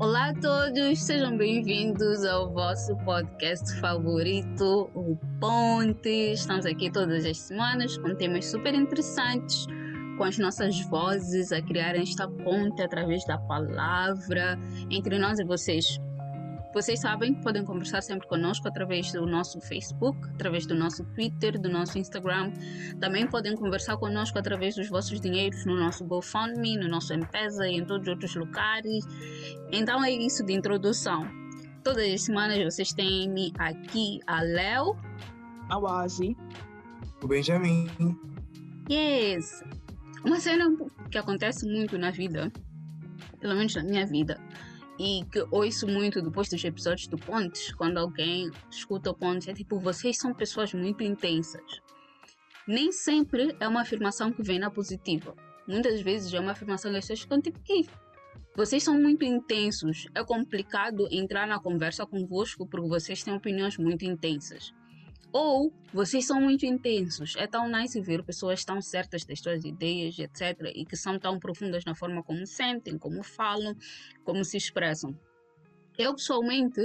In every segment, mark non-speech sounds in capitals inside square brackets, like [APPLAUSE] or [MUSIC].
Olá a todos, sejam bem-vindos ao vosso podcast favorito, o Ponte. Estamos aqui todas as semanas com temas super interessantes, com as nossas vozes a criar esta ponte através da palavra entre nós e vocês. Vocês sabem que podem conversar sempre conosco através do nosso Facebook, através do nosso Twitter, do nosso Instagram. Também podem conversar conosco através dos vossos dinheiros no nosso GoFundMe, no nosso M-Pesa e em todos os outros lugares. Então é isso de introdução. Todas as semanas vocês têm aqui a Léo, a Wazi, o Benjamin. Yes! Uma cena que acontece muito na vida, pelo menos na minha vida, e que ouço muito depois dos episódios do Pontes, quando alguém escuta o Pontes, é tipo, vocês são pessoas muito intensas. Nem sempre é uma afirmação que vem na positiva. Muitas vezes é uma afirmação que as pessoas ficam tipo, vocês são muito intensos. É complicado entrar na conversa convosco porque vocês têm opiniões muito intensas. Ou vocês são muito intensos. É tão nice ver pessoas tão certas das suas ideias, etc. E que são tão profundas na forma como sentem, como falam, como se expressam. Eu, pessoalmente,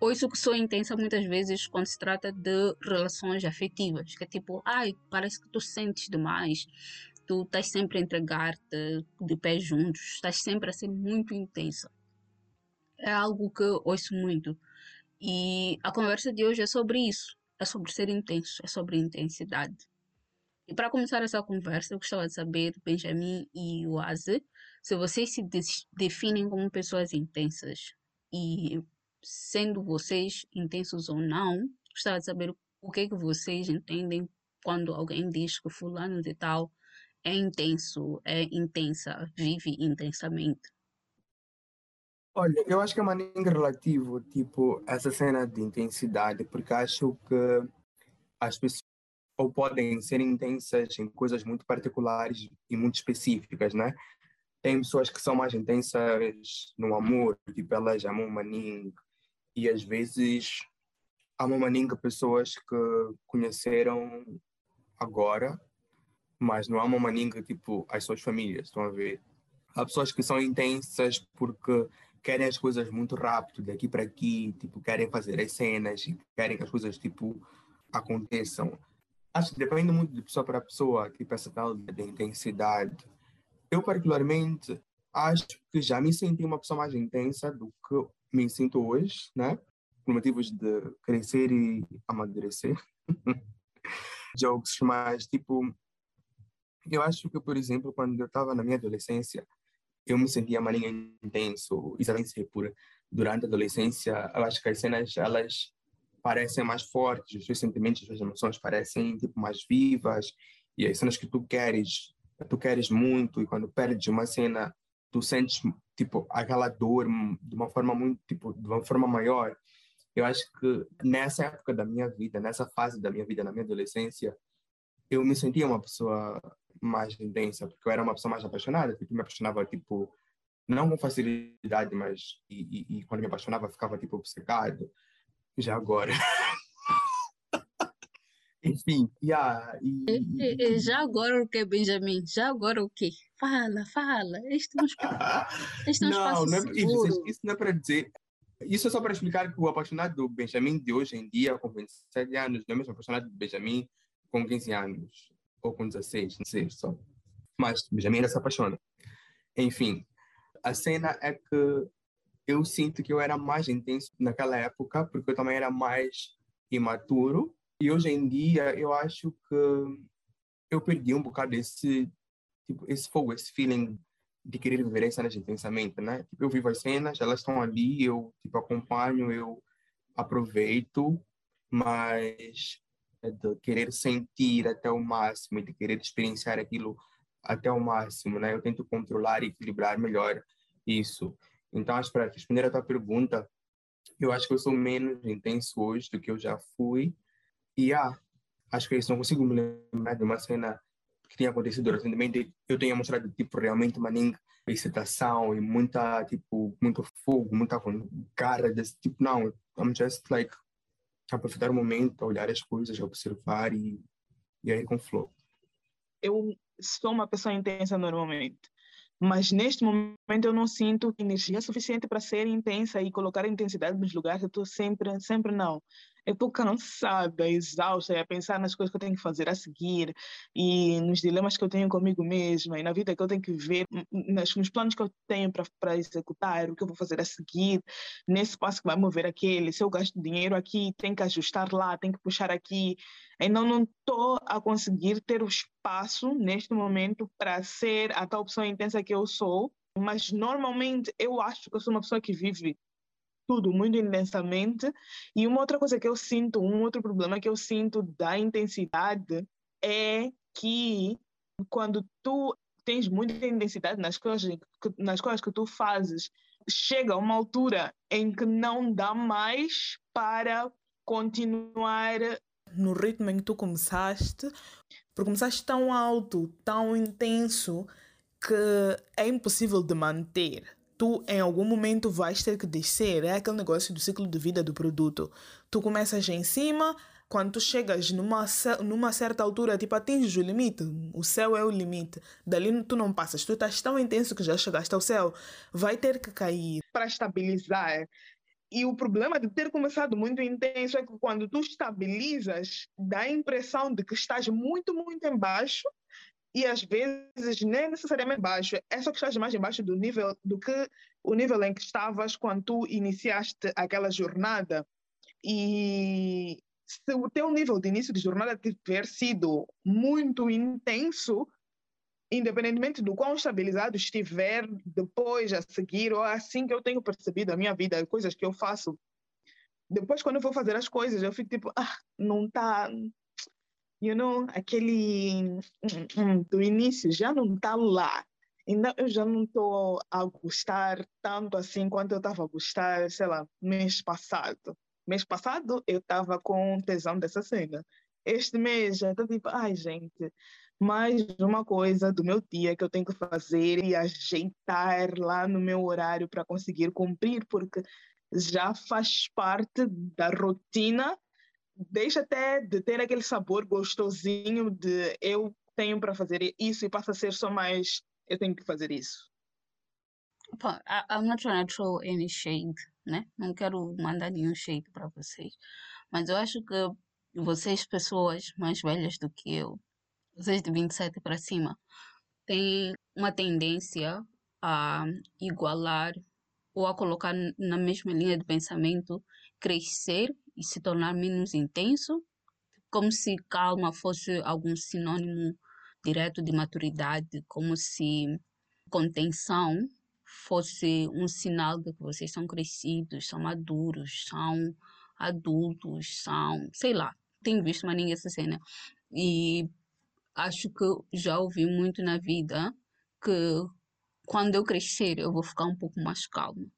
ouço que sou intensa muitas vezes quando se trata de relações afetivas. Que é tipo, ai, parece que tu sentes demais. Tu estás sempre a entregar-te de pé juntos. Estás sempre a ser muito intensa. É algo que ouço muito. E a conversa de hoje é sobre isso é sobre ser intenso, é sobre intensidade. E para começar essa conversa, eu gostava de saber, Benjamin e Oase, se vocês se definem como pessoas intensas e sendo vocês intensos ou não, gostava de saber o que é que vocês entendem quando alguém diz que fulano de tal é intenso, é intensa, vive intensamente. Olha, eu acho que é maneira relativo, tipo, essa cena de intensidade, porque acho que as pessoas ou podem ser intensas em coisas muito particulares e muito específicas, né? Tem pessoas que são mais intensas no amor, tipo, elas amam maninho, e às vezes amam maninho pessoas que conheceram agora, mas não amam maninho, tipo, as suas famílias, estão a ver? Há pessoas que são intensas porque querem as coisas muito rápido, daqui para aqui, tipo, querem fazer as cenas, querem que as coisas, tipo, aconteçam. Acho que depende muito de pessoa para pessoa, tipo, essa tal de intensidade. Eu, particularmente, acho que já me senti uma pessoa mais intensa do que me sinto hoje, né? Por motivos de crescer e amadurecer. [LAUGHS] Jokes, mas, tipo, eu acho que, por exemplo, quando eu estava na minha adolescência, eu me sentia mais intenso, exatamente por durante a adolescência, eu acho que as cenas elas parecem mais fortes, os seus sentimentos, as suas emoções parecem tipo mais vivas e as cenas que tu queres, tu queres muito e quando perdes uma cena, tu sentes tipo aquela dor de uma forma muito tipo de uma forma maior. Eu acho que nessa época da minha vida, nessa fase da minha vida, na minha adolescência, eu me sentia uma pessoa mais intensa, porque eu era uma pessoa mais apaixonada, tipo, me apaixonava, tipo, não com facilidade, mas e, e, e quando me apaixonava ficava, tipo, obcecado. Já agora. [LAUGHS] Enfim, yeah, e, e, Já agora o que, Benjamin? Já agora o que? Fala, fala. Este é um espaço, não, não é, isso, isso não é para dizer. Isso é só para explicar que o apaixonado do Benjamin de hoje em dia, com 27 anos, não é mesmo apaixonado do Benjamin com 15 anos ou com 16, não sei só. Mas Benjamin ainda se apaixona. Enfim, a cena é que eu sinto que eu era mais intenso naquela época, porque eu também era mais imaturo. E hoje em dia eu acho que eu perdi um bocado esse, tipo, esse fogo, esse feeling de querer viver as cenas intensamente, né? Tipo, eu vivo as cenas, elas estão ali, eu tipo acompanho, eu aproveito, mas de querer sentir até o máximo, de querer experienciar aquilo até o máximo, né? Eu tento controlar e equilibrar melhor isso. Então, acho para responder a tua pergunta, eu acho que eu sou menos intenso hoje do que eu já fui. E ah, acho que isso não consigo me lembrar de uma cena que tinha acontecido recentemente. Eu tenho mostrado tipo realmente uma excitação e muita tipo muito fogo, muita cara desse tipo. Não, I'm just like aproveitar o momento, olhar as coisas, observar e, e aí com flow. Eu sou uma pessoa intensa normalmente, Mas neste momento eu não sinto energia suficiente para ser intensa e colocar a intensidade nos lugares. Eu estou sempre, sempre não eu estou cansada, exausta, a pensar nas coisas que eu tenho que fazer a seguir e nos dilemas que eu tenho comigo mesma e na vida que eu tenho que ver, nas, nos planos que eu tenho para executar, o que eu vou fazer a seguir, nesse passo que vai mover aquele. Se eu gasto dinheiro aqui, tem que ajustar lá, tem que puxar aqui. Ainda não estou a conseguir ter o espaço neste momento para ser a tal pessoa intensa que eu sou. Mas normalmente eu acho que eu sou uma pessoa que vive tudo muito intensamente. E uma outra coisa que eu sinto, um outro problema que eu sinto da intensidade é que quando tu tens muita intensidade nas coisas, nas coisas que tu fazes, chega uma altura em que não dá mais para continuar no ritmo em que tu começaste, porque começaste tão alto, tão intenso, que é impossível de manter tu em algum momento vais ter que descer. É aquele negócio do ciclo de vida do produto. Tu começas em cima, quando tu chegas numa, numa certa altura, tipo, atinges o limite, o céu é o limite. Dali tu não passas, tu estás tão intenso que já chegaste ao céu, vai ter que cair. Para estabilizar. E o problema de ter começado muito intenso é que quando tu estabilizas, dá a impressão de que estás muito, muito embaixo e às vezes nem necessariamente baixo, é só que estás mais embaixo do nível do que o nível em que estavas quando tu iniciaste aquela jornada. E se o teu nível de início de jornada tiver sido muito intenso, independentemente do quão estabilizado estiver depois a seguir ou assim que eu tenho percebido a minha vida, coisas que eu faço, depois quando eu vou fazer as coisas, eu fico tipo, ah, não está you know, aquele do início já não está lá. Ainda eu já não estou a gostar tanto assim quanto eu estava a gostar, sei lá, mês passado. Mês passado eu estava com tesão dessa cena. Este mês já está tipo, ai gente, mais uma coisa do meu dia que eu tenho que fazer e ajeitar lá no meu horário para conseguir cumprir, porque já faz parte da rotina deixa até de ter aquele sabor gostosinho de eu tenho para fazer isso e passa a ser só mais eu tenho que fazer isso. I'm not trying to throw any shade, né? Não quero mandar nenhum shade para vocês. Mas eu acho que vocês, pessoas mais velhas do que eu, vocês de 27 para cima, têm uma tendência a igualar ou a colocar na mesma linha de pensamento crescer e se tornar menos intenso, como se calma fosse algum sinônimo direto de maturidade, como se contenção fosse um sinal de que vocês são crescidos, são maduros, são adultos, são, sei lá, tenho visto mais ninguém essa cena. E acho que já ouvi muito na vida que quando eu crescer eu vou ficar um pouco mais calmo.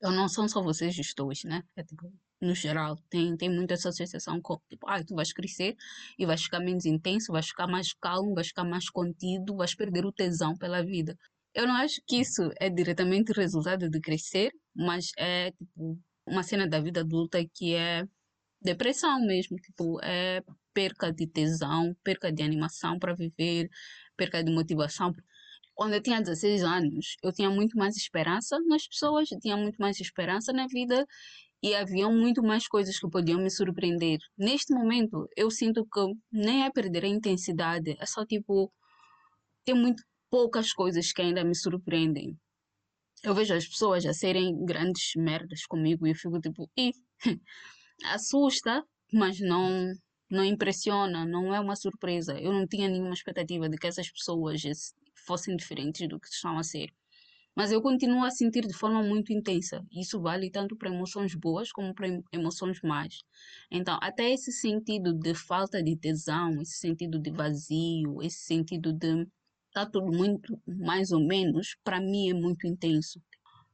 Eu não são só vocês gestores, né? É tipo, no geral, tem, tem muita associação com, tipo, ah, tu vais crescer e vais ficar menos intenso, vais ficar mais calmo, vais ficar mais contido, vais perder o tesão pela vida. Eu não acho que isso é diretamente resultado de crescer, mas é, tipo, uma cena da vida adulta que é depressão mesmo, tipo, é perca de tesão, perca de animação para viver, perca de motivação. Quando eu tinha 16 anos, eu tinha muito mais esperança nas pessoas, tinha muito mais esperança na vida e haviam muito mais coisas que podiam me surpreender. Neste momento, eu sinto que nem é perder a intensidade, é só tipo, tem muito poucas coisas que ainda me surpreendem. Eu vejo as pessoas a serem grandes merdas comigo e eu fico tipo, Ih, [LAUGHS] assusta, mas não não impressiona, não é uma surpresa. Eu não tinha nenhuma expectativa de que essas pessoas fossem diferentes do que estão a ser. Mas eu continuo a sentir de forma muito intensa. Isso vale tanto para emoções boas como para emoções más. Então, até esse sentido de falta de tesão, esse sentido de vazio, esse sentido de tá tudo muito mais ou menos, para mim é muito intenso.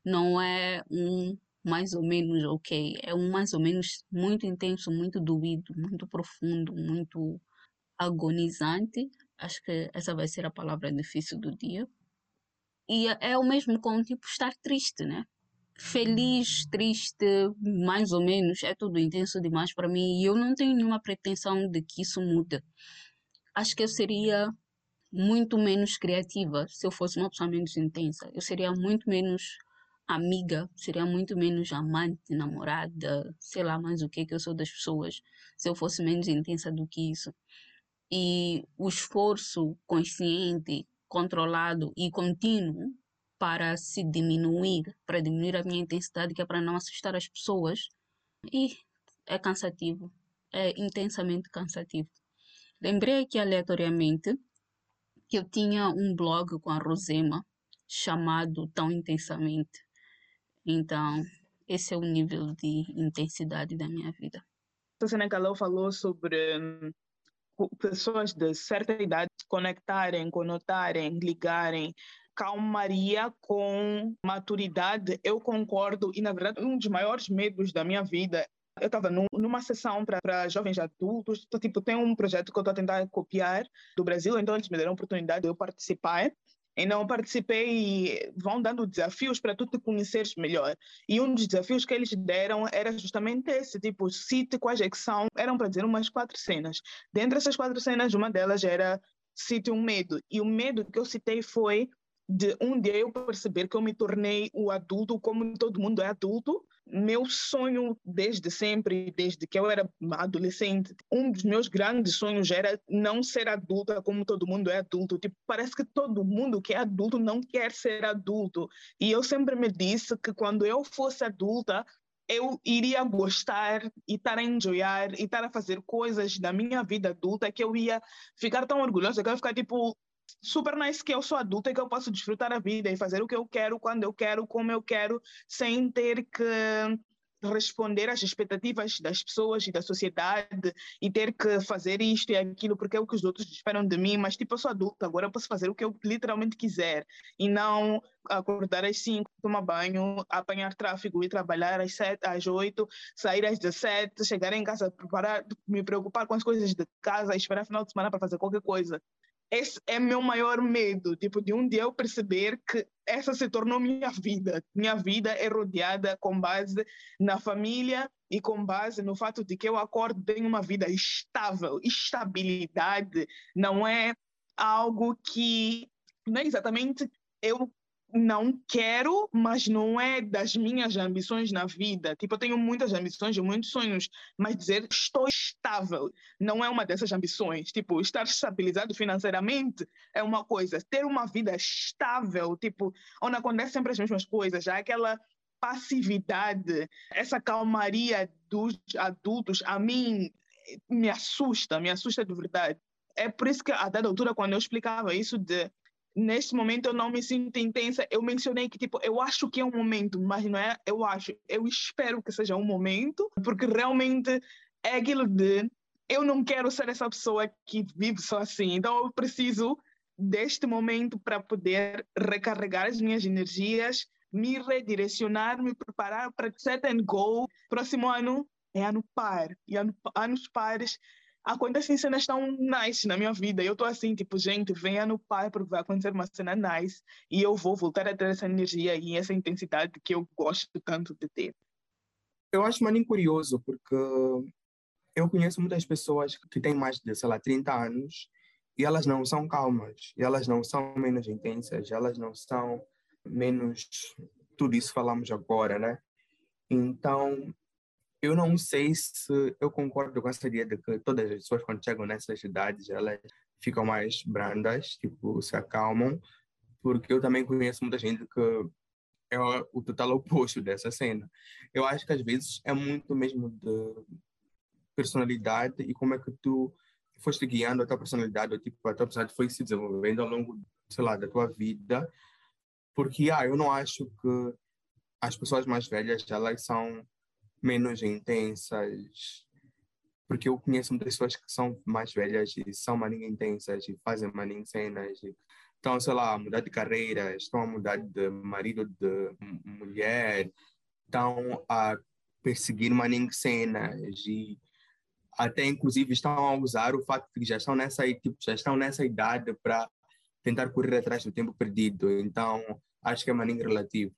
Não é um mais ou menos ok, é um mais ou menos muito intenso, muito doído, muito profundo, muito agonizante. Acho que essa vai ser a palavra difícil do dia. E é, é o mesmo com tipo estar triste, né? Feliz, triste, mais ou menos, é tudo intenso demais para mim e eu não tenho nenhuma pretensão de que isso mude. Acho que eu seria muito menos criativa se eu fosse uma pessoa menos intensa. Eu seria muito menos amiga, seria muito menos amante, namorada, sei lá mais o que que eu sou das pessoas, se eu fosse menos intensa do que isso. E o esforço consciente, controlado e contínuo para se diminuir, para diminuir a minha intensidade, que é para não assustar as pessoas, e é cansativo, é intensamente cansativo. Lembrei aqui aleatoriamente que eu tinha um blog com a Rosema chamado Tão Intensamente. Então, esse é o nível de intensidade da minha vida. A cena que a falou sobre hum, pessoas de certa idade conectarem, conotarem, ligarem calmaria com maturidade, eu concordo. E, na verdade, um dos maiores medos da minha vida eu estava num, numa sessão para jovens adultos, então, tipo, tem um projeto que eu estou a tentar copiar do Brasil, então eles me deram a oportunidade de eu participar. Então, participei e vão dando desafios para tu te conheceres melhor. E um dos desafios que eles deram era justamente esse, tipo, cite quais é que são, eram para dizer umas quatro cenas. Dentre essas quatro cenas, uma delas era cite um medo. E o medo que eu citei foi de um dia eu perceber que eu me tornei o adulto como todo mundo é adulto. Meu sonho desde sempre, desde que eu era adolescente, um dos meus grandes sonhos era não ser adulta como todo mundo é adulto. Tipo, parece que todo mundo que é adulto não quer ser adulto. E eu sempre me disse que quando eu fosse adulta, eu iria gostar e estar a enjoyar e estar a fazer coisas da minha vida adulta que eu ia ficar tão orgulhosa que eu ia ficar tipo super nice que eu sou adulta e que eu posso desfrutar a vida e fazer o que eu quero, quando eu quero, como eu quero, sem ter que responder às expectativas das pessoas e da sociedade e ter que fazer isto e aquilo porque é o que os outros esperam de mim, mas tipo, eu sou adulta, agora eu posso fazer o que eu literalmente quiser e não acordar às 5, tomar banho, apanhar tráfego e trabalhar às 7, às 8, sair às 17, chegar em casa, preparar, me preocupar com as coisas de casa, esperar final de semana para fazer qualquer coisa esse é meu maior medo, tipo, de um dia eu perceber que essa se tornou minha vida. Minha vida é rodeada com base na família e com base no fato de que eu acordo tenho uma vida estável. Estabilidade não é algo que não é exatamente eu não quero, mas não é das minhas ambições na vida. Tipo, eu tenho muitas ambições e muitos sonhos, mas dizer estou estável não é uma dessas ambições. Tipo, estar estabilizado financeiramente é uma coisa. Ter uma vida estável, tipo, onde acontecem sempre as mesmas coisas, já aquela passividade, essa calmaria dos adultos, a mim me assusta, me assusta de verdade. É por isso que, a dada altura, quando eu explicava isso de neste momento eu não me sinto intensa. Eu mencionei que, tipo, eu acho que é um momento, mas não é, eu acho, eu espero que seja um momento, porque realmente é aquilo de eu não quero ser essa pessoa que vive só assim. Então eu preciso deste momento para poder recarregar as minhas energias, me redirecionar, me preparar para set and go. Próximo ano é ano par. E ano, anos pares acontecem cenas tão nice na minha vida. Eu tô assim, tipo, gente, venha no pai porque vai acontecer uma cena nice e eu vou voltar a ter essa energia e essa intensidade que eu gosto tanto de ter. Eu acho maninho curioso porque eu conheço muitas pessoas que têm mais de, sei lá, 30 anos e elas não são calmas, e elas não são menos intensas, elas não são menos tudo isso falamos agora, né? Então, eu não sei se eu concordo com essa ideia de que todas as pessoas, quando chegam nessas idades, elas ficam mais brandas, tipo, se acalmam, porque eu também conheço muita gente que é o total oposto dessa cena. Eu acho que às vezes é muito mesmo de personalidade e como é que tu foste guiando a tua personalidade, ou tipo, a tua personalidade foi se desenvolvendo ao longo, sei lá, da tua vida. Porque, ah, eu não acho que as pessoas mais velhas, elas são menos intensas, porque eu conheço pessoas que são mais velhas e são maninho intensas e fazem maninho cenas. E estão, sei lá, a mudar de carreira, estão a mudar de marido, de mulher, estão a perseguir maninho cenas e até inclusive estão a usar o fato de que já estão nessa, tipo, já estão nessa idade para tentar correr atrás do tempo perdido. Então, acho que é maninho relativo.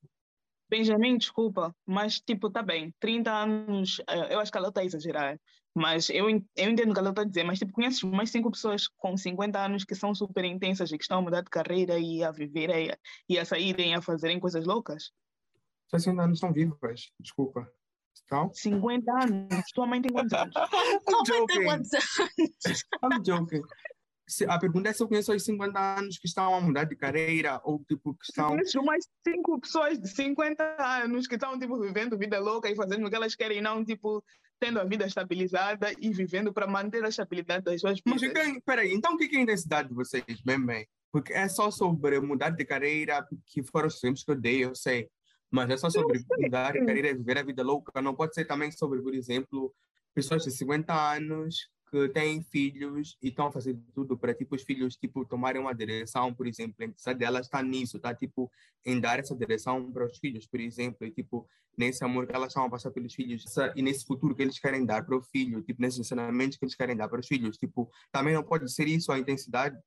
Benjamin, desculpa, mas tipo, tá bem, 30 anos, eh, eu acho que ela está a exagerar, mas eu, eu entendo o que ela está a dizer, mas tipo, conheces mais cinco pessoas com 50 anos que são super intensas e que estão a mudar de carreira e a viverem e a saírem a fazerem coisas loucas? 60 anos estão vivas, desculpa. Então? 50 anos, [LAUGHS] tua mãe tem quantos anos? I'm joking. I'm joking a pergunta é se eu conheço os 50 anos que estão a mudar de carreira ou tipo que estão. Conheço mais cinco pessoas de 50 anos que estão tipo vivendo vida louca e fazendo o que elas querem, não tipo tendo a vida estabilizada e vivendo para manter a estabilidade das suas vidas. Mas peraí, então o que é a intensidade de vocês, bem bem? Porque é só sobre mudar de carreira, que foram os exemplos que eu dei, eu sei. Mas é só sobre mudar de carreira e viver a vida louca. Não pode ser também sobre, por exemplo, pessoas de 50 anos que têm filhos e estão a fazer tudo para tipo os filhos tipo tomarem uma direção, por exemplo, a entidade dela está nisso, está tipo em dar essa direção para os filhos, por exemplo, e tipo nesse amor que elas estão a passar pelos filhos e nesse futuro que eles querem dar para o filho, tipo nesses ensinamentos que eles querem dar para os filhos, tipo também não pode ser isso a intensidade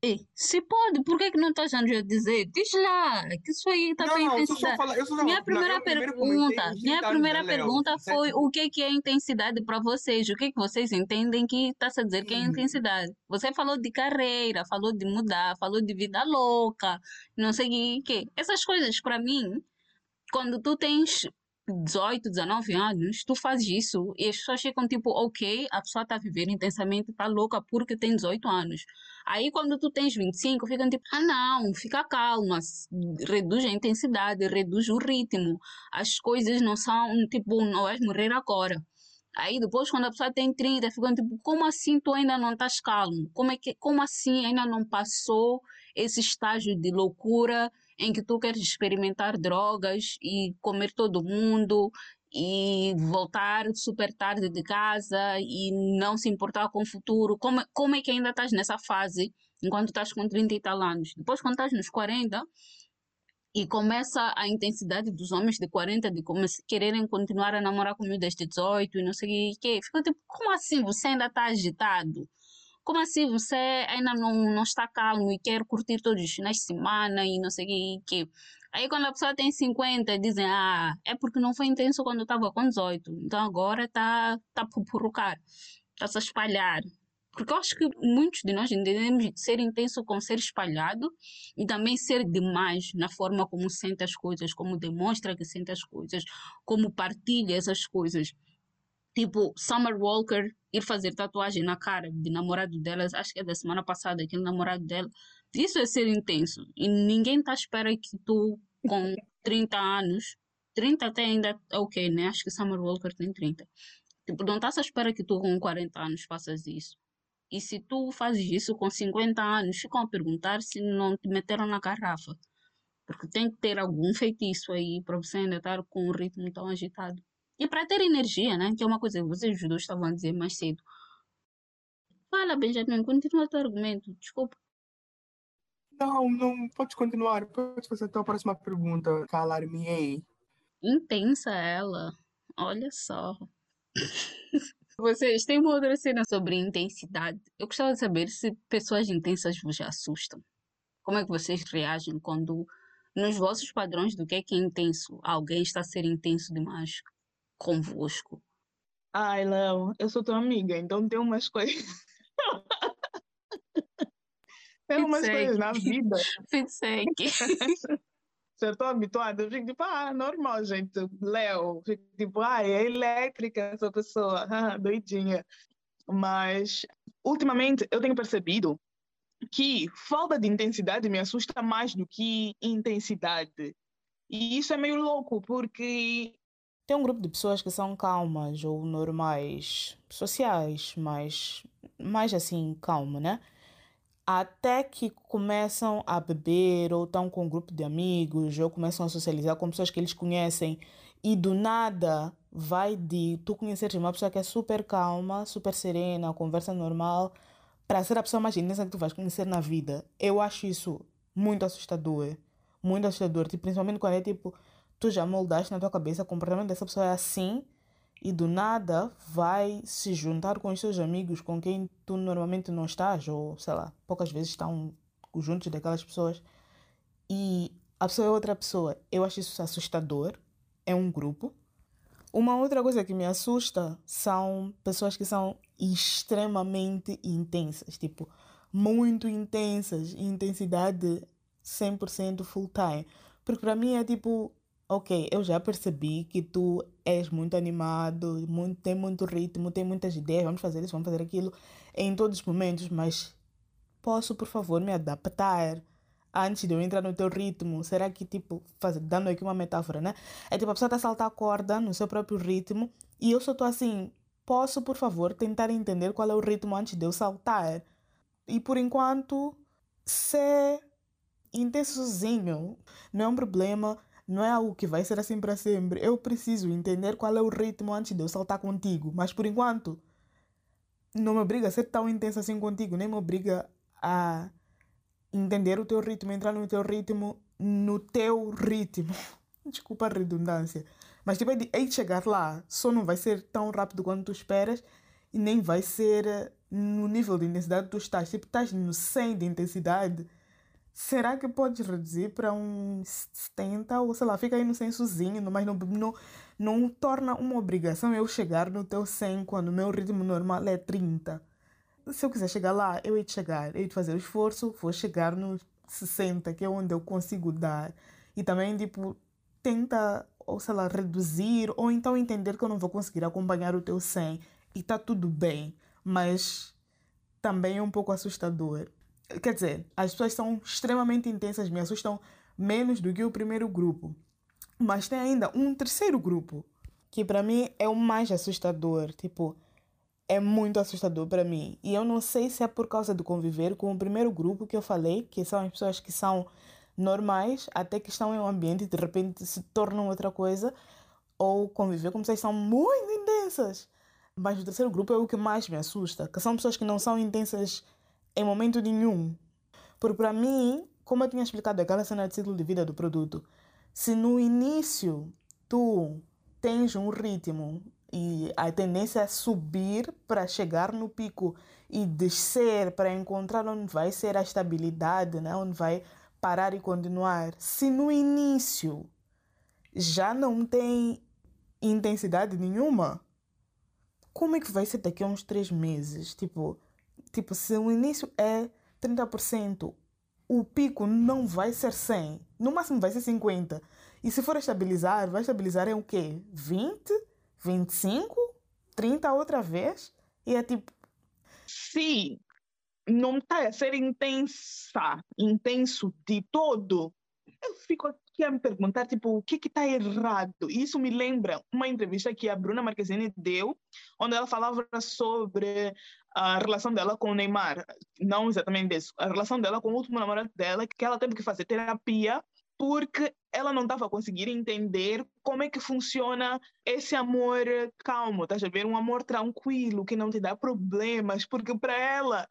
Ei, se pode, por que, que não estás a dizer? Diz lá, que isso aí está bem intensidade. Minha primeira não, pergunta, minha primeira pergunta foi o que, que é intensidade para vocês? O que, que vocês entendem que está a dizer que é intensidade? Você falou de carreira, falou de mudar, falou de vida louca, não sei o que. Essas coisas, para mim, quando tu tens 18, 19 anos, tu fazes isso e as pessoas ficam tipo, ok, a pessoa está viver intensamente, está louca porque tem 18 anos. Aí quando tu tens 25, ficam tipo, ah não, fica calma, reduz a intensidade, reduz o ritmo. As coisas não são tipo, não vais morrer agora. Aí depois, quando a pessoa tem 30, ficam tipo, como assim tu ainda não estás calmo? Como, é que, como assim ainda não passou esse estágio de loucura em que tu queres experimentar drogas e comer todo mundo e voltar super tarde de casa e não se importar com o futuro. Como, como é que ainda estás nessa fase enquanto estás com 30 e tal anos? Depois, quando estás nos 40 e começa a intensidade dos homens de 40 de quererem continuar a namorar com desde 18 e não sei o que, fica tipo, como assim você ainda está agitado? Como assim você ainda não, não está calmo e quer curtir todos os finais de semana e não sei o que? Aí quando a pessoa tem 50, dizem, ah, é porque não foi intenso quando estava com 18. Então agora está tá por purrucar, está-se a espalhar. Porque eu acho que muitos de nós entendemos ser intenso com ser espalhado e também ser demais na forma como sente as coisas, como demonstra que sente as coisas, como partilha essas coisas. Tipo, Summer Walker ir fazer tatuagem na cara de namorado dela, acho que é da semana passada, aquele namorado dela. Isso é ser intenso. E ninguém tá à espera que tu, com [LAUGHS] 30 anos, 30 até ainda é ok, né? Acho que Summer Walker tem 30. Tipo, não tá à espera que tu, com 40 anos, faças isso. E se tu fazes isso com 50 anos, ficam a perguntar se não te meteram na garrafa. Porque tem que ter algum [LAUGHS] feitiço aí para você ainda estar com um ritmo tão agitado. E para ter energia, né? Que é uma coisa que vocês dois estavam a dizer mais cedo. Fala, Benjamin, continua o teu argumento. Desculpa. Não, não, pode continuar. Pode fazer até a próxima pergunta. Calar-me-ei. Intensa ela. Olha só. [LAUGHS] Vocês têm uma outra cena sobre intensidade. Eu gostava de saber se pessoas intensas vos assustam. Como é que vocês reagem quando, nos vossos padrões do que é que é intenso, alguém está a ser intenso demais convosco? Ai, Léo, eu sou tua amiga, então tem umas coisas. [LAUGHS] tem umas coisas na vida. Se eu estou habituada, eu fico tipo, ah, normal, gente. Léo, fico tipo, ah, é elétrica essa pessoa, [LAUGHS] ah, doidinha. Mas, ultimamente, eu tenho percebido que falta de intensidade me assusta mais do que intensidade. E isso é meio louco, porque tem um grupo de pessoas que são calmas ou normais, sociais, mas mais assim, calmo, né? Até que começam a beber ou estão com um grupo de amigos ou começam a socializar com pessoas que eles conhecem e do nada vai de tu conheceres uma pessoa que é super calma, super serena, conversa normal, para ser a pessoa mais intensa que tu vais conhecer na vida. Eu acho isso muito assustador. Muito assustador. Tipo, principalmente quando é tipo tu já moldaste na tua cabeça o comportamento dessa pessoa é assim e do nada vai se juntar com os seus amigos com quem tu normalmente não estás, ou sei lá, poucas vezes estão juntos daquelas pessoas. E a pessoa é outra pessoa. Eu acho isso assustador. É um grupo. Uma outra coisa que me assusta são pessoas que são extremamente intensas, tipo, muito intensas, intensidade 100% full time. Porque para mim é tipo, ok, eu já percebi que tu és muito animado, muito, tem muito ritmo, tem muitas ideias, vamos fazer isso, vamos fazer aquilo, em todos os momentos, mas posso, por favor, me adaptar antes de eu entrar no teu ritmo? Será que, tipo, faz, dando aqui uma metáfora, né? É tipo, a pessoa está a saltar a corda no seu próprio ritmo e eu só estou assim, posso, por favor, tentar entender qual é o ritmo antes de eu saltar? E por enquanto, ser intensozinho não é um problema, não é algo que vai ser assim para sempre. Eu preciso entender qual é o ritmo antes de eu saltar contigo, mas por enquanto, não me obriga a ser tão intenso assim contigo, nem me obriga a entender o teu ritmo, entrar no teu ritmo, no teu ritmo. [LAUGHS] Desculpa a redundância. Mas tipo, é de chegar lá, só não vai ser tão rápido quanto tu esperas e nem vai ser eh, no nível de intensidade que tu estás. Tipo, estás no 100 de intensidade. Será que podes reduzir para um 70 ou sei lá, fica aí no 100 sozinho, mas não, não, não torna uma obrigação eu chegar no teu 100 quando o meu ritmo normal é 30 se eu quiser chegar lá, eu hei de chegar, eu hei de fazer o esforço, vou chegar nos 60, que é onde eu consigo dar. E também, tipo, tenta, ou sei lá, reduzir, ou então entender que eu não vou conseguir acompanhar o teu 100 e tá tudo bem, mas também é um pouco assustador. Quer dizer, as pessoas são extremamente intensas, me assustam menos do que o primeiro grupo. Mas tem ainda um terceiro grupo, que para mim é o mais assustador. Tipo, é muito assustador para mim. E eu não sei se é por causa de conviver com o primeiro grupo que eu falei, que são as pessoas que são normais, até que estão em um ambiente e de repente se tornam outra coisa, ou conviver com pessoas que são muito intensas. Mas o terceiro grupo é o que mais me assusta, que são pessoas que não são intensas em momento nenhum. Porque para mim, como eu tinha explicado aquela cena de ciclo de vida do produto, se no início tu tens um ritmo e a tendência é subir para chegar no pico e descer para encontrar onde vai ser a estabilidade, né? onde vai parar e continuar. Se no início já não tem intensidade nenhuma, como é que vai ser daqui a uns três meses? Tipo, tipo se o início é 30%, o pico não vai ser 100, no máximo vai ser 50. E se for estabilizar, vai estabilizar em o quê? 20? 25, 30 outra vez, e é tipo. Sim, não está a ser intensa, intenso de todo. Eu fico aqui a me perguntar, tipo, o que está errado? Isso me lembra uma entrevista que a Bruna Marquezine deu, onde ela falava sobre a relação dela com o Neymar. Não exatamente isso, a relação dela com o último namorado dela, que ela teve que fazer terapia porque ela não estava conseguindo entender como é que funciona esse amor calmo, tá a ver? Um amor tranquilo, que não te dá problemas, porque para ela,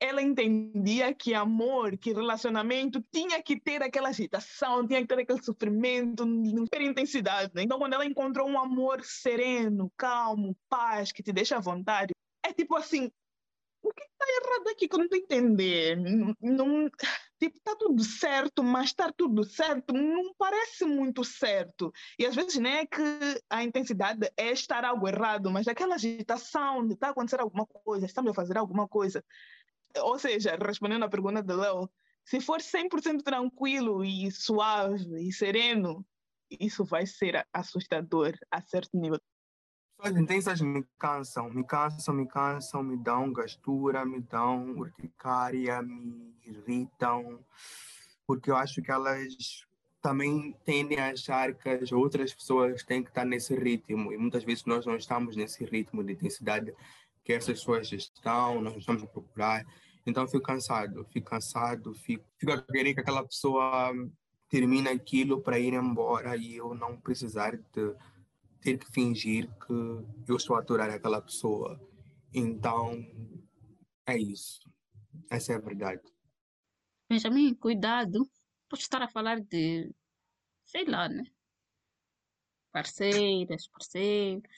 ela entendia que amor, que relacionamento tinha que ter aquela agitação, tinha que ter aquele sofrimento, super intensidade. Né? Então, quando ela encontrou um amor sereno, calmo, paz, que te deixa à vontade, é tipo assim, o que está errado aqui que eu não estou entendendo? Não, tipo, está tudo certo, mas estar tudo certo não parece muito certo. E às vezes nem é que a intensidade é estar algo errado, mas aquela agitação de está acontecendo alguma coisa, estamos a fazer alguma coisa. Ou seja, respondendo à pergunta do Léo, se for 100% tranquilo e suave e sereno, isso vai ser assustador a certo nível pessoas intensas me cansam, me cansam, me cansam, me dão gastura, me dão urticária, me irritam, porque eu acho que elas também tendem a achar que as outras pessoas têm que estar nesse ritmo e muitas vezes nós não estamos nesse ritmo de intensidade que essas pessoas estão, nós estamos a procurar. Então fico cansado, fico cansado, fico, fico a querer que aquela pessoa termine aquilo para ir embora e eu não precisar de ter que fingir que eu estou a aturar aquela pessoa. Então, é isso. Essa é a verdade. Benjamin, cuidado. Pode estar a falar de, sei lá, né? Parceiras, parceiros,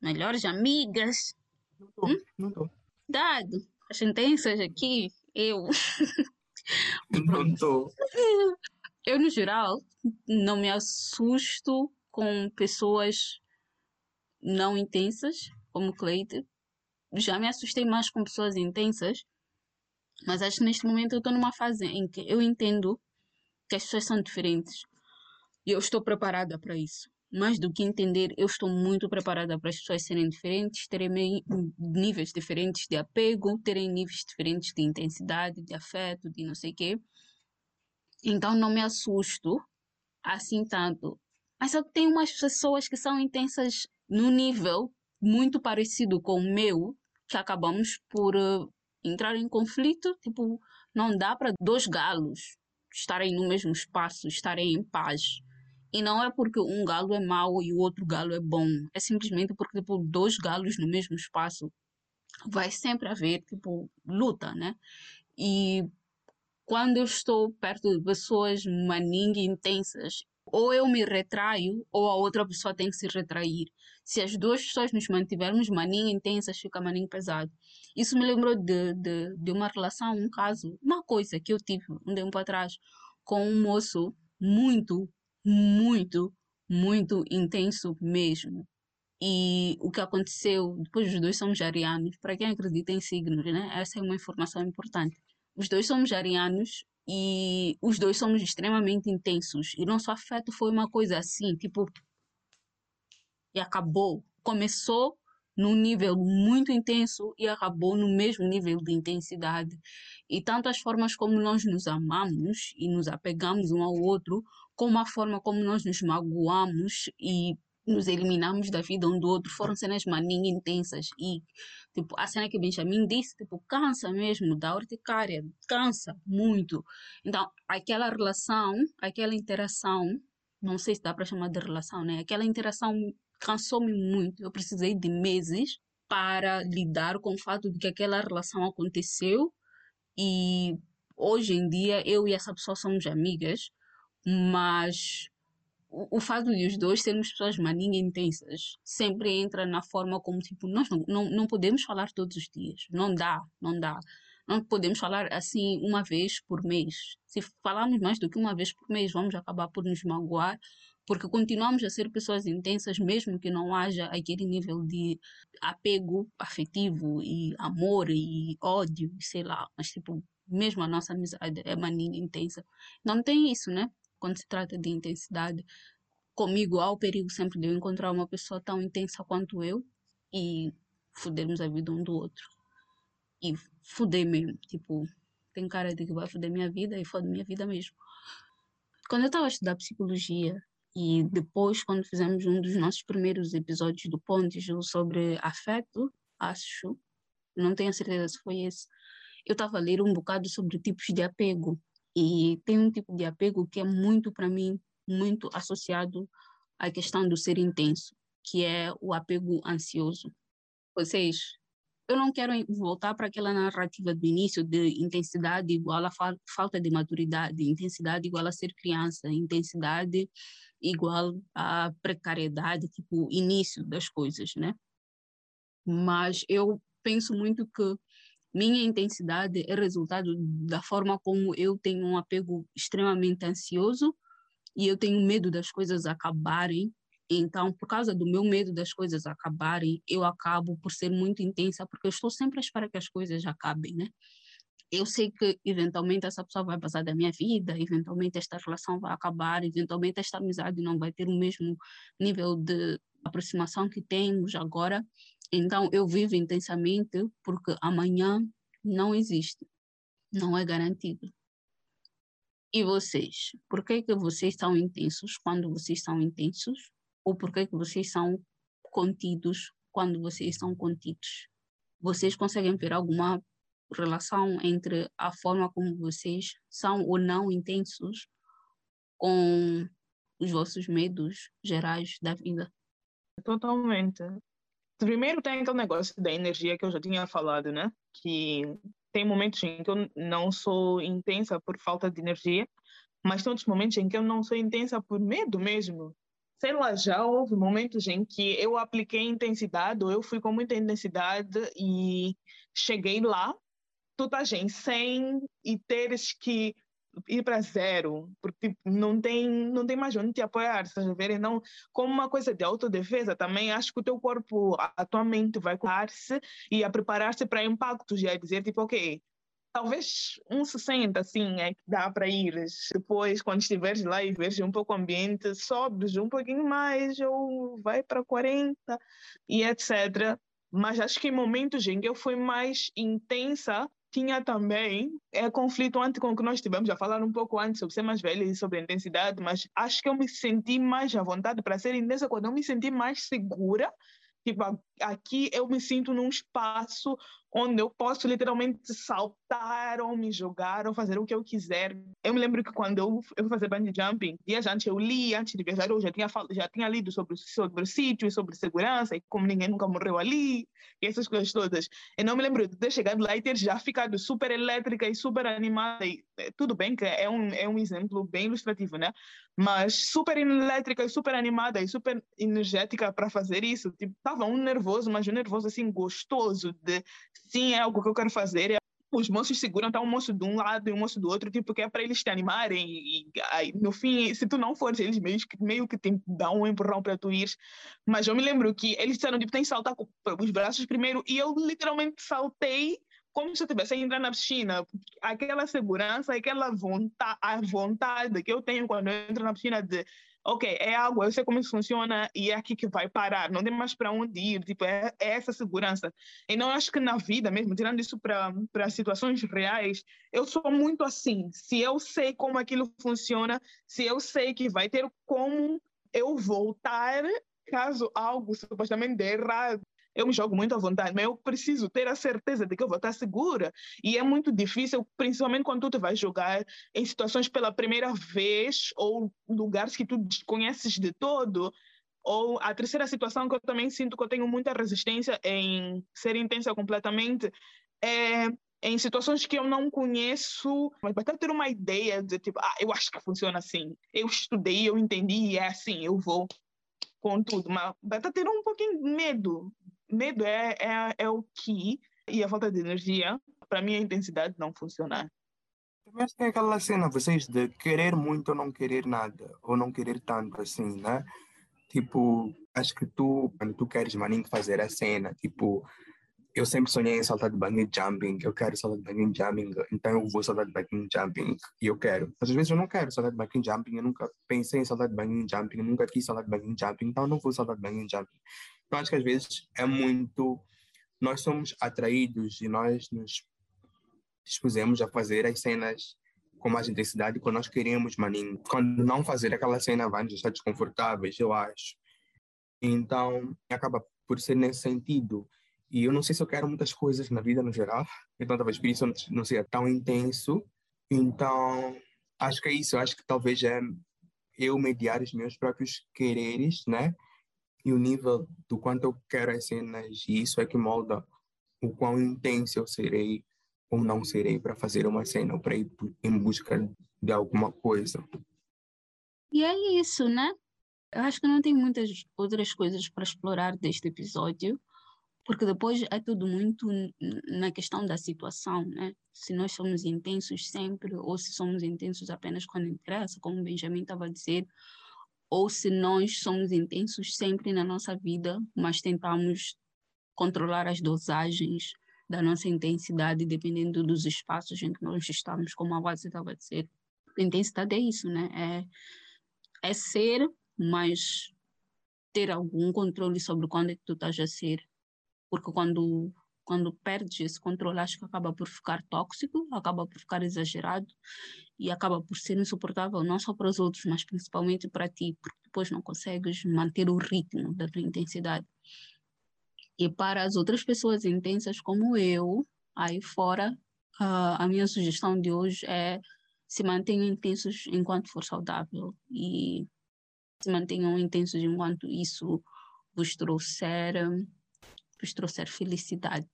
melhores amigas. Não estou, hum? não estou. Cuidado. As sentenças aqui, eu. Não estou. [LAUGHS] eu, no geral, não me assusto com pessoas não intensas, como Cleide. Já me assustei mais com pessoas intensas, mas acho que neste momento eu estou numa fase em que eu entendo que as pessoas são diferentes e eu estou preparada para isso. Mais do que entender, eu estou muito preparada para as pessoas serem diferentes, terem níveis diferentes de apego, terem níveis diferentes de intensidade, de afeto, de não sei o quê. Então não me assusto assim tanto. Mas eu tenho umas pessoas que são intensas no nível muito parecido com o meu, que acabamos por uh, entrar em conflito. Tipo, não dá para dois galos estarem no mesmo espaço, estarem em paz. E não é porque um galo é mau e o outro galo é bom. É simplesmente porque, tipo, dois galos no mesmo espaço vai sempre haver, tipo, luta, né? E quando eu estou perto de pessoas maningue intensas, ou eu me retraio, ou a outra pessoa tem que se retrair. Se as duas pessoas nos mantivermos maninho intensas, fica maninho pesado. Isso me lembrou de, de, de uma relação, um caso, uma coisa que eu tive um tempo atrás com um moço muito, muito, muito intenso mesmo. E o que aconteceu, depois os dois somos arianos, para quem acredita em signos, né? Essa é uma informação importante. Os dois somos arianos e os dois somos extremamente intensos. E nosso afeto foi uma coisa assim, tipo. E acabou. Começou num nível muito intenso e acabou no mesmo nível de intensidade. E tanto as formas como nós nos amamos e nos apegamos um ao outro, como a forma como nós nos magoamos e nos eliminamos da vida um do outro foram cenas maninha intensas e tipo a cena que Benjamin disse tipo cansa mesmo da urticária cansa muito. Então aquela relação aquela interação não sei se dá para chamar de relação né aquela interação cansou-me muito. Eu precisei de meses para lidar com o fato de que aquela relação aconteceu e hoje em dia eu e essa pessoa somos amigas mas o, fato de os dois sermos pessoas maninha intensas sempre entra na forma como, tipo, nós não, não, não podemos falar todos os dias. Não dá, não dá. Não podemos falar assim uma vez por mês. Se falarmos mais do que uma vez por mês, vamos acabar por nos magoar, porque continuamos a ser pessoas intensas, mesmo que não haja aquele nível de apego afetivo e amor e ódio, sei lá. Mas, tipo, mesmo a nossa amizade é maninha intensa. Não tem isso, né? Quando se trata de intensidade. Comigo há o perigo sempre de eu encontrar uma pessoa tão intensa quanto eu e fodermos a vida um do outro. E foder mesmo, tipo, tem cara de que vai foder minha vida e fode minha vida mesmo. Quando eu estava a estudar psicologia e depois quando fizemos um dos nossos primeiros episódios do Pontes sobre afeto, acho, não tenho certeza se foi esse, eu estava a ler um bocado sobre tipos de apego e tem um tipo de apego que é muito, para mim, muito associado à questão do ser intenso, que é o apego ansioso. Vocês, eu não quero voltar para aquela narrativa do início de intensidade igual a fa falta de maturidade, intensidade igual a ser criança, intensidade igual a precariedade, tipo, início das coisas, né? Mas eu penso muito que minha intensidade é resultado da forma como eu tenho um apego extremamente ansioso e eu tenho medo das coisas acabarem. Então, por causa do meu medo das coisas acabarem, eu acabo por ser muito intensa, porque eu estou sempre à espera que as coisas acabem, né? Eu sei que eventualmente essa pessoa vai passar da minha vida, eventualmente esta relação vai acabar, eventualmente esta amizade não vai ter o mesmo nível de aproximação que temos agora, então, eu vivo intensamente porque amanhã não existe, não é garantido. E vocês? Por que, que vocês são intensos quando vocês são intensos? Ou por que, que vocês são contidos quando vocês são contidos? Vocês conseguem ver alguma relação entre a forma como vocês são ou não intensos com os vossos medos gerais da vida? Totalmente. Primeiro tem aquele negócio da energia que eu já tinha falado, né? Que tem momentos em que eu não sou intensa por falta de energia, mas tem outros momentos em que eu não sou intensa por medo mesmo. Sei lá, já houve momentos em que eu apliquei intensidade, ou eu fui com muita intensidade e cheguei lá, tu estás em 100 e teres que ir para zero, porque tipo, não tem não tem mais onde te apoiar, estás ver? Não, como uma coisa de autodefesa também, acho que o teu corpo, a tua mente vai curar-se e a preparar-se para impactos e a dizer tipo, ok, talvez um 60 assim é que dá para ir. Depois, quando estiveres lá e veres um pouco o ambiente, sobes um pouquinho mais ou vai para 40 e etc. Mas acho que em momentos em que eu fui mais intensa, tinha também é conflito antes com o que nós tivemos a falar um pouco antes sobre ser mais velha e sobre a intensidade, mas acho que eu me senti mais à vontade para ser intensa quando eu me senti mais segura. Tipo, aqui eu me sinto num espaço onde eu posso literalmente saltar ou me jogar ou fazer o que eu quiser. Eu me lembro que quando eu, eu fui fazer bungee jumping, dias antes eu li, antes de viajar, eu já tinha, já tinha lido sobre, sobre o sítio e sobre segurança e como ninguém nunca morreu ali e essas coisas todas. Eu não me lembro de ter chegado lá e ter já ficado super elétrica e super animada. E, eh, tudo bem que é um, é um exemplo bem ilustrativo, né? Mas super elétrica e super animada e super energética para fazer isso. Tipo, tava um nervoso, mas um nervoso assim gostoso de sim, é algo que eu quero fazer. Os moços seguram, tá um moço de um lado e um moço do outro, tipo, que é para eles te animarem. E, aí, no fim, se tu não fores, eles meio que, meio que te dão um empurrão para tu ir. Mas eu me lembro que eles disseram, tipo, tem que saltar com os braços primeiro. E eu literalmente saltei como se eu tivesse entrar na piscina. Aquela segurança, aquela vontade, a vontade que eu tenho quando eu entro na piscina de ok, é água, eu sei como isso funciona e é aqui que vai parar, não tem mais para onde ir, tipo, é, é, essa segurança. E não acho que na vida mesmo, tirando isso para situações reais, eu sou muito assim. Se eu sei como aquilo funciona, se eu sei que vai ter como eu voltar caso algo supostamente dê errado, eu me jogo muito à vontade, mas eu preciso ter a certeza de que eu vou estar segura. E é muito difícil, principalmente quando tu te vais jogar em situações pela primeira vez ou lugares que tu desconheces de todo. Ou a terceira situação que eu também sinto que eu tenho muita resistência em ser intensa completamente é em situações que eu não conheço, mas para ter uma ideia de tipo, ah, eu acho que funciona assim. Eu estudei, eu entendi e é assim, eu vou com tudo. Mas para ter um pouquinho de medo medo é, é, é o que, e a falta de energia, para mim a intensidade não funciona. Mas tem aquela cena, vocês, de querer muito ou não querer nada, ou não querer tanto assim, né? Tipo, acho que tu, quando tu queres, maninho, fazer a cena, tipo, eu sempre sonhei em saltar de bungee jumping, eu quero saltar de bungee jumping, então eu vou saltar de bungee jumping, e eu quero. Mas às vezes eu não quero saltar de bungee jumping, eu nunca pensei em saltar de bungee jumping, eu nunca quis saltar de bungee jumping, então eu não vou saltar de bungee jumping. Então acho que às vezes é muito. Nós somos atraídos e nós nos dispusemos a fazer as cenas com mais intensidade quando nós queremos, maninho. Quando não fazer aquela cena vai nos deixar desconfortáveis, eu acho. Então acaba por ser nesse sentido. E eu não sei se eu quero muitas coisas na vida no geral, então talvez por isso não seja tão intenso. Então, acho que é isso. Eu acho que talvez é eu mediar os meus próprios quereres, né? E o nível do quanto eu quero as cenas, e isso é que molda o quão intenso eu serei ou não serei para fazer uma cena ou para ir em busca de alguma coisa. E é isso, né? Eu acho que não tem muitas outras coisas para explorar deste episódio, porque depois é tudo muito na questão da situação, né? Se nós somos intensos sempre ou se somos intensos apenas quando interessa, como o Benjamin estava a dizer, ou se nós somos intensos sempre na nossa vida, mas tentamos controlar as dosagens da nossa intensidade dependendo dos espaços em que nós estamos, como a base estava a dizer. Intensidade é isso, né? É, é ser, mas ter algum controle sobre quando é que tu estás a ser. Porque quando quando perdes esse controle, acho que acaba por ficar tóxico, acaba por ficar exagerado e acaba por ser insuportável, não só para os outros, mas principalmente para ti, porque depois não consegues manter o ritmo da tua intensidade. E para as outras pessoas intensas como eu, aí fora, a minha sugestão de hoje é se mantenham intensos enquanto for saudável e se mantenham intensos enquanto isso vos trouxer vos trouxer felicidade.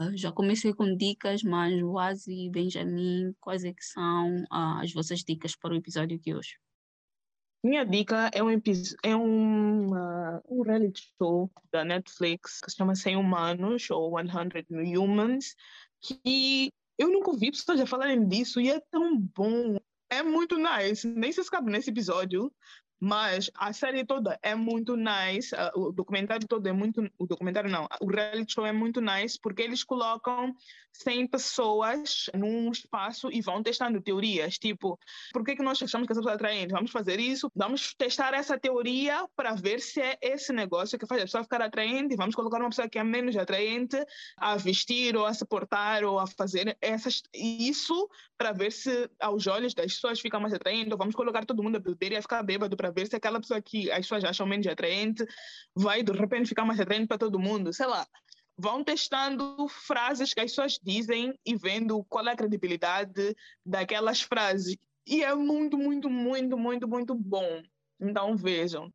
Uh, já comecei com dicas, mas Wazi e Benjamin, quais é que são uh, as vossas dicas para o episódio de hoje? Minha dica é um, é um, uh, um reality show da Netflix que se chama 100 Humanos ou 100 Humans, que Eu nunca ouvi pessoas a falarem disso e é tão bom. É muito nice. Nem se cabe nesse episódio, mas a série toda é muito nice, o documentário todo é muito. O documentário não, o reality show é muito nice porque eles colocam 100 pessoas num espaço e vão testando teorias. Tipo, por que, que nós achamos que essa pessoa é atraente? Vamos fazer isso, vamos testar essa teoria para ver se é esse negócio que faz a pessoa ficar atraente. Vamos colocar uma pessoa que é menos atraente a vestir ou a se portar ou a fazer essas, isso para ver se aos olhos das pessoas fica mais atraente. Ou vamos colocar todo mundo a beber e a ficar bêbado para ver se aquela pessoa que as pessoas acham menos atraente vai de repente ficar mais atraente para todo mundo. Sei lá, vão testando frases que as pessoas dizem e vendo qual é a credibilidade daquelas frases. E é muito, muito, muito, muito, muito bom. Então vejam.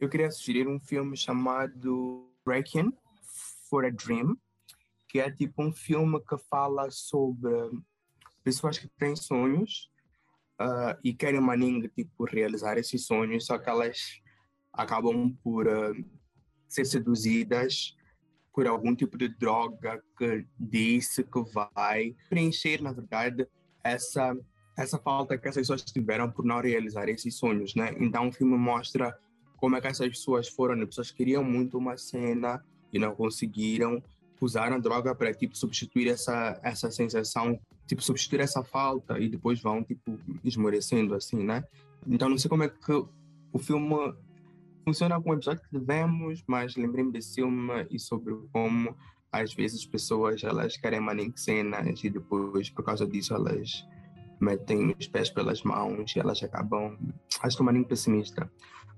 Eu queria sugerir um filme chamado Breaking for a Dream, que é tipo um filme que fala sobre pessoas que têm sonhos uh, e querem maninga tipo realizar esses sonhos, só que elas acabam por uh, ser seduzidas por algum tipo de droga que disse que vai preencher, na verdade, essa essa falta que essas pessoas tiveram por não realizar esses sonhos, né? Então o filme mostra como é que essas pessoas foram, as pessoas queriam muito uma cena e não conseguiram, usaram droga para tipo substituir essa essa sensação, tipo substituir essa falta e depois vão tipo esmorecendo assim, né? Então não sei como é que o filme funciona com o episódio que tivemos, mas lembrei-me desse filme e sobre como às vezes pessoas elas querem cenas e depois por causa disso elas metem os pés pelas mãos e elas acabam acho que é maninho pessimista.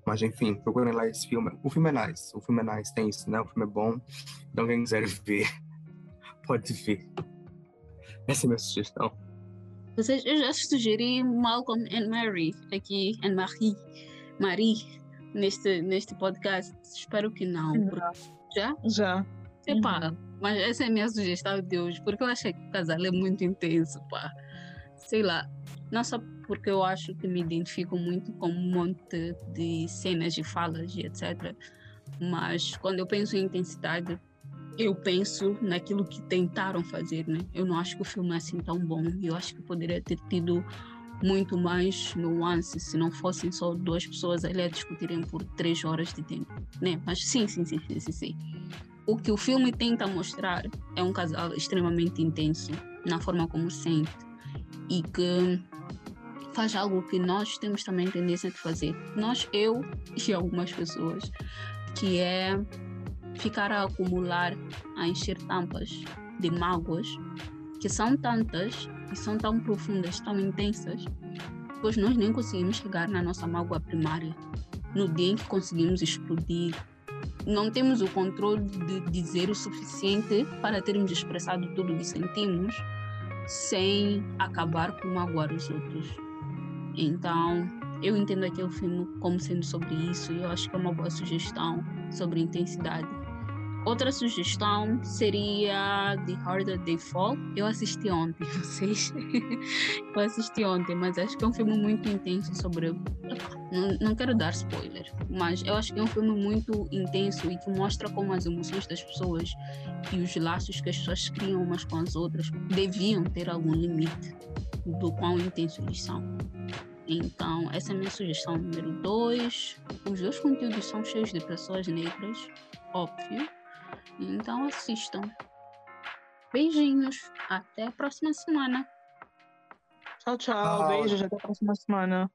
Mas enfim procurem lá esse filme. O filme é nice o filme é nice tem isso né? O filme é bom. Então quem quiser ver. Pode ver essa é a minha sugestão vocês, eu já sugeri Malcolm and Mary aqui, and Marie, Marie neste, neste podcast? Espero que não. Já? Já. Epá, uhum. mas essa é a minha sugestão de hoje, porque eu achei que o casal é muito intenso, pá. Sei lá, não só porque eu acho que me identifico muito com um monte de cenas e falas e etc. Mas quando eu penso em intensidade, eu penso naquilo que tentaram fazer, né? Eu não acho que o filme é assim tão bom. Eu acho que poderia ter tido muito mais nuances se não fossem só duas pessoas ali a discutirem por três horas de tempo, né? Mas sim, sim, sim, sim, sim, sim. O que o filme tenta mostrar é um casal extremamente intenso na forma como sente e que faz algo que nós temos também tendência de fazer. Nós, eu e algumas pessoas, que é ficar a acumular, a encher tampas de mágoas, que são tantas e são tão profundas, tão intensas, pois nós nem conseguimos chegar na nossa mágoa primária. No dia em que conseguimos explodir, não temos o controle de dizer o suficiente para termos expressado tudo o que sentimos sem acabar com magoar os outros. Então, eu entendo aquele filme como sendo sobre isso e eu acho que é uma boa sugestão sobre intensidade. Outra sugestão seria The Harder They Fall. Eu assisti ontem, [LAUGHS] vocês. eu assisti ontem, mas acho que é um filme muito intenso sobre. Não, não quero dar spoiler, mas eu acho que é um filme muito intenso e que mostra como as emoções das pessoas e os laços que as pessoas criam umas com as outras deviam ter algum limite do quão intenso eles são. Então, essa é a minha sugestão número dois. Os dois conteúdos são cheios de pessoas negras, óbvio então assistam. Beijinhos. Até a próxima semana. Tchau, tchau. Beijos. Até a próxima semana.